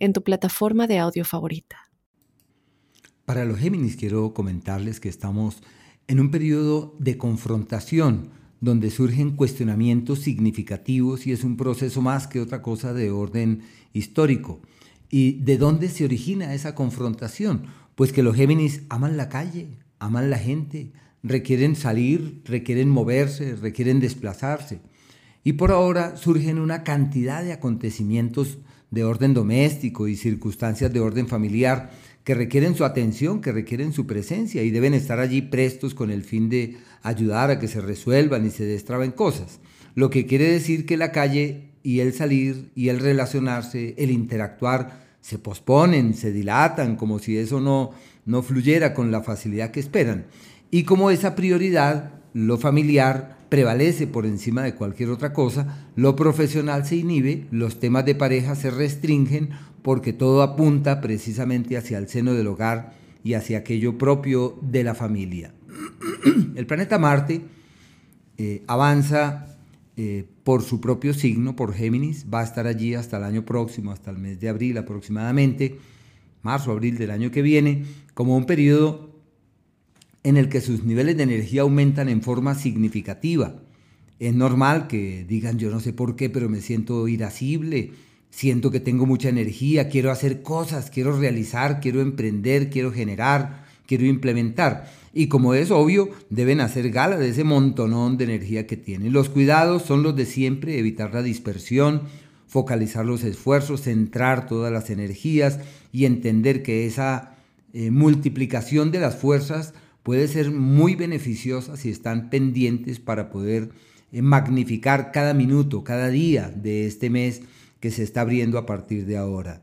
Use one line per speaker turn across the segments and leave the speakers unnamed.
en tu plataforma de audio favorita.
Para los Géminis quiero comentarles que estamos en un periodo de confrontación donde surgen cuestionamientos significativos y es un proceso más que otra cosa de orden histórico. ¿Y de dónde se origina esa confrontación? Pues que los Géminis aman la calle, aman la gente, requieren salir, requieren moverse, requieren desplazarse. Y por ahora surgen una cantidad de acontecimientos de orden doméstico y circunstancias de orden familiar que requieren su atención, que requieren su presencia y deben estar allí prestos con el fin de ayudar a que se resuelvan y se destraben cosas. Lo que quiere decir que la calle y el salir y el relacionarse, el interactuar, se posponen, se dilatan, como si eso no, no fluyera con la facilidad que esperan. Y como esa prioridad, lo familiar, prevalece por encima de cualquier otra cosa, lo profesional se inhibe, los temas de pareja se restringen porque todo apunta precisamente hacia el seno del hogar y hacia aquello propio de la familia. El planeta Marte eh, avanza eh, por su propio signo, por Géminis, va a estar allí hasta el año próximo, hasta el mes de abril aproximadamente, marzo, abril del año que viene, como un periodo en el que sus niveles de energía aumentan en forma significativa. Es normal que digan yo no sé por qué, pero me siento irascible, siento que tengo mucha energía, quiero hacer cosas, quiero realizar, quiero emprender, quiero generar, quiero implementar. Y como es obvio, deben hacer gala de ese montonón de energía que tienen. Los cuidados son los de siempre, evitar la dispersión, focalizar los esfuerzos, centrar todas las energías y entender que esa eh, multiplicación de las fuerzas puede ser muy beneficiosa si están pendientes para poder eh, magnificar cada minuto, cada día de este mes que se está abriendo a partir de ahora.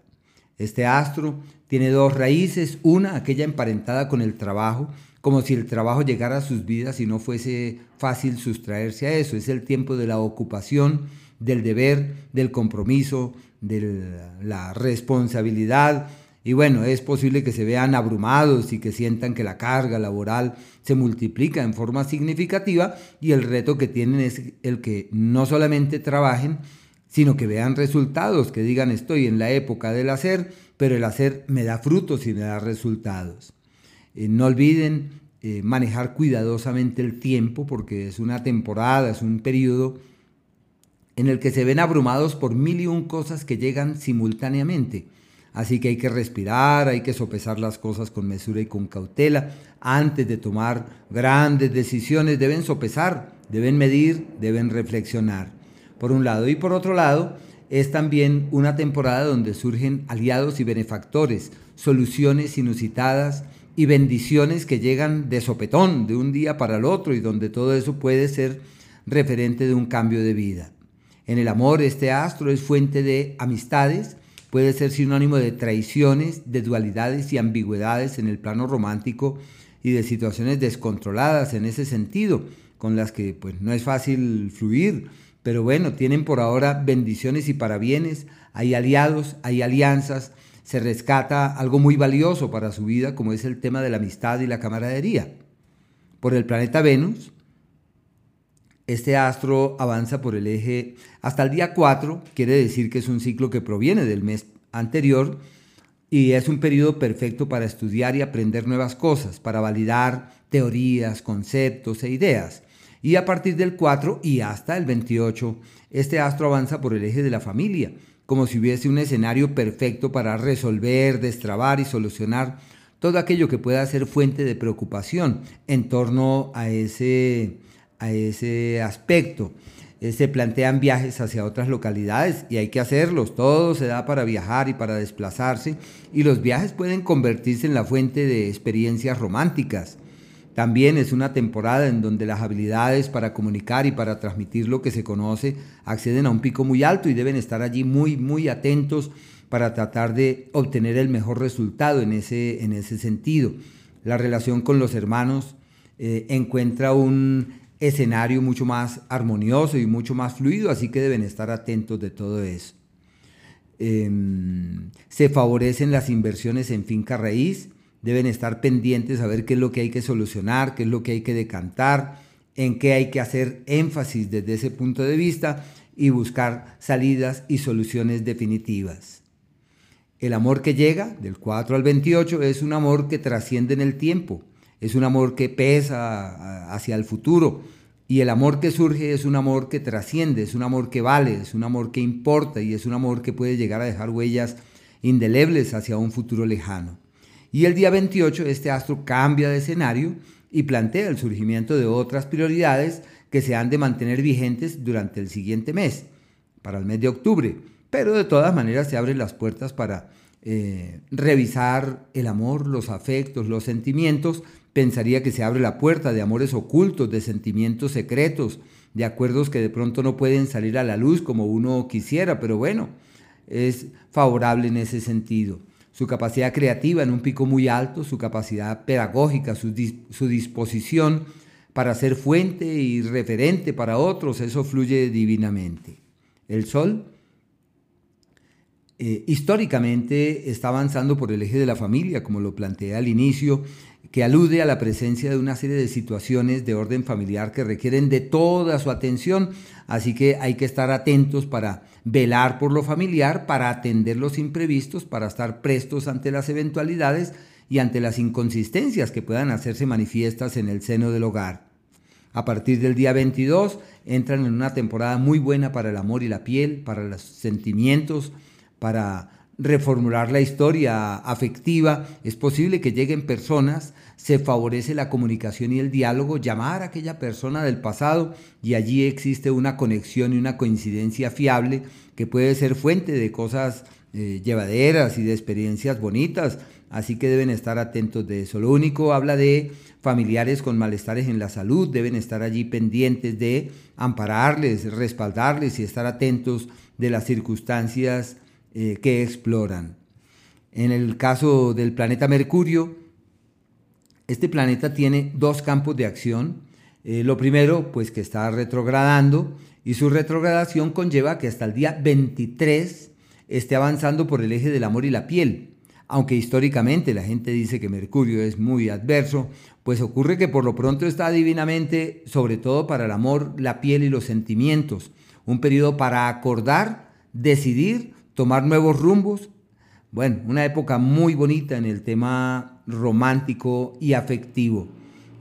Este astro tiene dos raíces, una aquella emparentada con el trabajo, como si el trabajo llegara a sus vidas y no fuese fácil sustraerse a eso. Es el tiempo de la ocupación, del deber, del compromiso, de la responsabilidad. Y bueno, es posible que se vean abrumados y que sientan que la carga laboral se multiplica en forma significativa y el reto que tienen es el que no solamente trabajen, sino que vean resultados, que digan estoy en la época del hacer, pero el hacer me da frutos y me da resultados. Eh, no olviden eh, manejar cuidadosamente el tiempo porque es una temporada, es un periodo en el que se ven abrumados por mil y un cosas que llegan simultáneamente. Así que hay que respirar, hay que sopesar las cosas con mesura y con cautela. Antes de tomar grandes decisiones deben sopesar, deben medir, deben reflexionar. Por un lado. Y por otro lado, es también una temporada donde surgen aliados y benefactores, soluciones inusitadas, y bendiciones que llegan de sopetón, de un día para el otro, y donde todo eso puede ser referente de un cambio de vida. En el amor, este astro es fuente de amistades, puede ser sinónimo de traiciones, de dualidades y ambigüedades en el plano romántico y de situaciones descontroladas en ese sentido, con las que pues no es fácil fluir, pero bueno, tienen por ahora bendiciones y parabienes, hay aliados, hay alianzas, se rescata algo muy valioso para su vida, como es el tema de la amistad y la camaradería. Por el planeta Venus, este astro avanza por el eje hasta el día 4, quiere decir que es un ciclo que proviene del mes anterior y es un periodo perfecto para estudiar y aprender nuevas cosas, para validar teorías, conceptos e ideas. Y a partir del 4 y hasta el 28, este astro avanza por el eje de la familia, como si hubiese un escenario perfecto para resolver, destrabar y solucionar todo aquello que pueda ser fuente de preocupación en torno a ese, a ese aspecto. Eh, se plantean viajes hacia otras localidades y hay que hacerlos. Todo se da para viajar y para desplazarse y los viajes pueden convertirse en la fuente de experiencias románticas también es una temporada en donde las habilidades para comunicar y para transmitir lo que se conoce acceden a un pico muy alto y deben estar allí muy, muy atentos para tratar de obtener el mejor resultado en ese, en ese sentido. La relación con los hermanos eh, encuentra un escenario mucho más armonioso y mucho más fluido, así que deben estar atentos de todo eso. Em, se favorecen las inversiones en finca raíz, deben estar pendientes a ver qué es lo que hay que solucionar, qué es lo que hay que decantar, en qué hay que hacer énfasis desde ese punto de vista y buscar salidas y soluciones definitivas. El amor que llega del 4 al 28 es un amor que trasciende en el tiempo, es un amor que pesa hacia el futuro y el amor que surge es un amor que trasciende, es un amor que vale, es un amor que importa y es un amor que puede llegar a dejar huellas indelebles hacia un futuro lejano. Y el día 28 este astro cambia de escenario y plantea el surgimiento de otras prioridades que se han de mantener vigentes durante el siguiente mes, para el mes de octubre. Pero de todas maneras se abren las puertas para eh, revisar el amor, los afectos, los sentimientos pensaría que se abre la puerta de amores ocultos, de sentimientos secretos, de acuerdos que de pronto no pueden salir a la luz como uno quisiera, pero bueno, es favorable en ese sentido. Su capacidad creativa en un pico muy alto, su capacidad pedagógica, su, disposición para ser fuente y referente para otros, eso fluye divinamente. El Sol eh, históricamente está avanzando por el eje de la familia, como lo planteé al inicio, que alude a la presencia de una serie de situaciones de orden familiar que requieren de toda su atención, así que hay que estar atentos para velar por lo familiar, para atender los imprevistos, para estar prestos ante las eventualidades y ante las inconsistencias que puedan hacerse manifiestas en el seno del hogar. A partir del día 22 entran en una temporada muy buena para el amor y la piel, para los sentimientos, para reformular la historia afectiva, es posible que lleguen personas, se favorece la comunicación y el diálogo, llamar a aquella persona del pasado y allí existe una conexión y una coincidencia fiable que puede ser fuente de cosas eh, llevaderas y de experiencias bonitas, así que deben estar atentos de eso. Lo único habla de familiares con malestares en la salud, deben estar allí pendientes de ampararles, respaldarles y estar atentos de las circunstancias eh, que exploran. En el caso del planeta Mercurio, este planeta tiene dos campos de acción. Eh, lo primero, pues que está retrogradando y su retrogradación conlleva que hasta el día 23 esté avanzando por el eje del amor y la piel. Aunque históricamente la gente dice que Mercurio es muy adverso, pues ocurre que por lo pronto está divinamente, sobre todo para el amor, la piel y los sentimientos. Un periodo para acordar, decidir tomar nuevos rumbos. Bueno, una época muy bonita en el tema romántico y afectivo.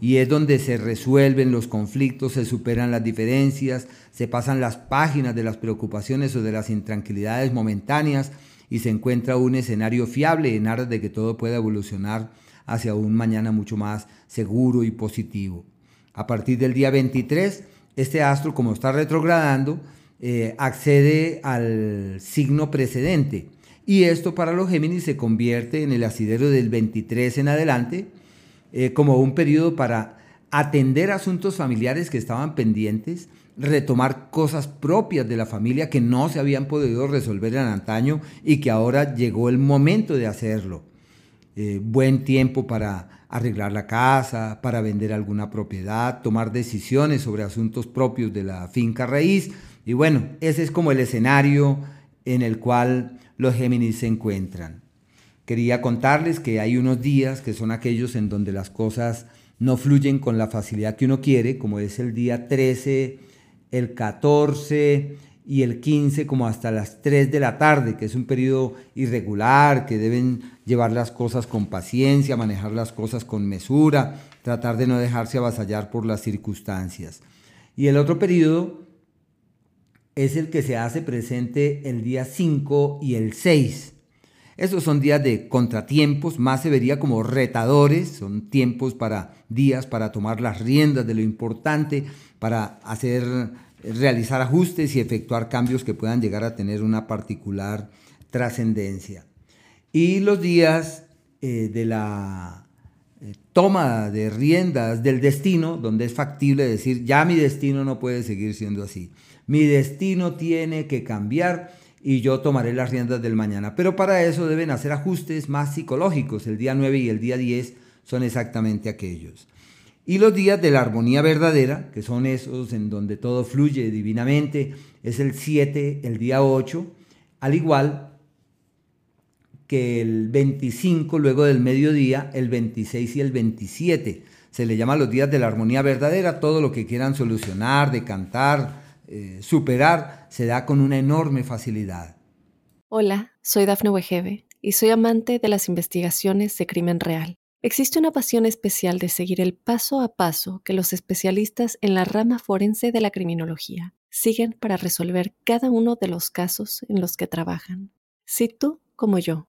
Y es donde se resuelven los conflictos, se superan las diferencias, se pasan las páginas de las preocupaciones o de las intranquilidades momentáneas y se encuentra un escenario fiable en aras de que todo pueda evolucionar hacia un mañana mucho más seguro y positivo. A partir del día 23, este astro, como está retrogradando, eh, accede al signo precedente. Y esto para los Géminis se convierte en el asidero del 23 en adelante eh, como un periodo para atender asuntos familiares que estaban pendientes, retomar cosas propias de la familia que no se habían podido resolver en antaño y que ahora llegó el momento de hacerlo. Eh, buen tiempo para arreglar la casa, para vender alguna propiedad, tomar decisiones sobre asuntos propios de la finca raíz, y bueno, ese es como el escenario en el cual los Géminis se encuentran. Quería contarles que hay unos días que son aquellos en donde las cosas no fluyen con la facilidad que uno quiere, como es el día 13, el 14 y el 15 como hasta las 3 de la tarde, que es un periodo irregular, que deben llevar las cosas con paciencia, manejar las cosas con mesura, tratar de no dejarse avasallar por las circunstancias. Y el otro periodo es el que se hace presente el día 5 y el 6. Esos son días de contratiempos, más se vería como retadores, son tiempos para días para tomar las riendas de lo importante, para hacer realizar ajustes y efectuar cambios que puedan llegar a tener una particular trascendencia. Y los días eh, de la toma de riendas del destino, donde es factible decir, ya mi destino no puede seguir siendo así mi destino tiene que cambiar y yo tomaré las riendas del mañana. Pero para eso deben hacer ajustes más psicológicos. El día 9 y el día 10 son exactamente aquellos. Y los días de la armonía verdadera, que son esos en donde todo fluye divinamente, es el 7, el día 8, al igual que el 25 luego del mediodía, el 26 y el 27. Se le llama los días de la armonía verdadera, todo lo que quieran solucionar, decantar, eh, superar, se da con una enorme facilidad.
Hola, soy Dafne Wegebe y soy amante de las investigaciones de crimen real. Existe una pasión especial de seguir el paso a paso que los especialistas en la rama forense de la criminología siguen para resolver cada uno de los casos en los que trabajan. Si tú, como yo,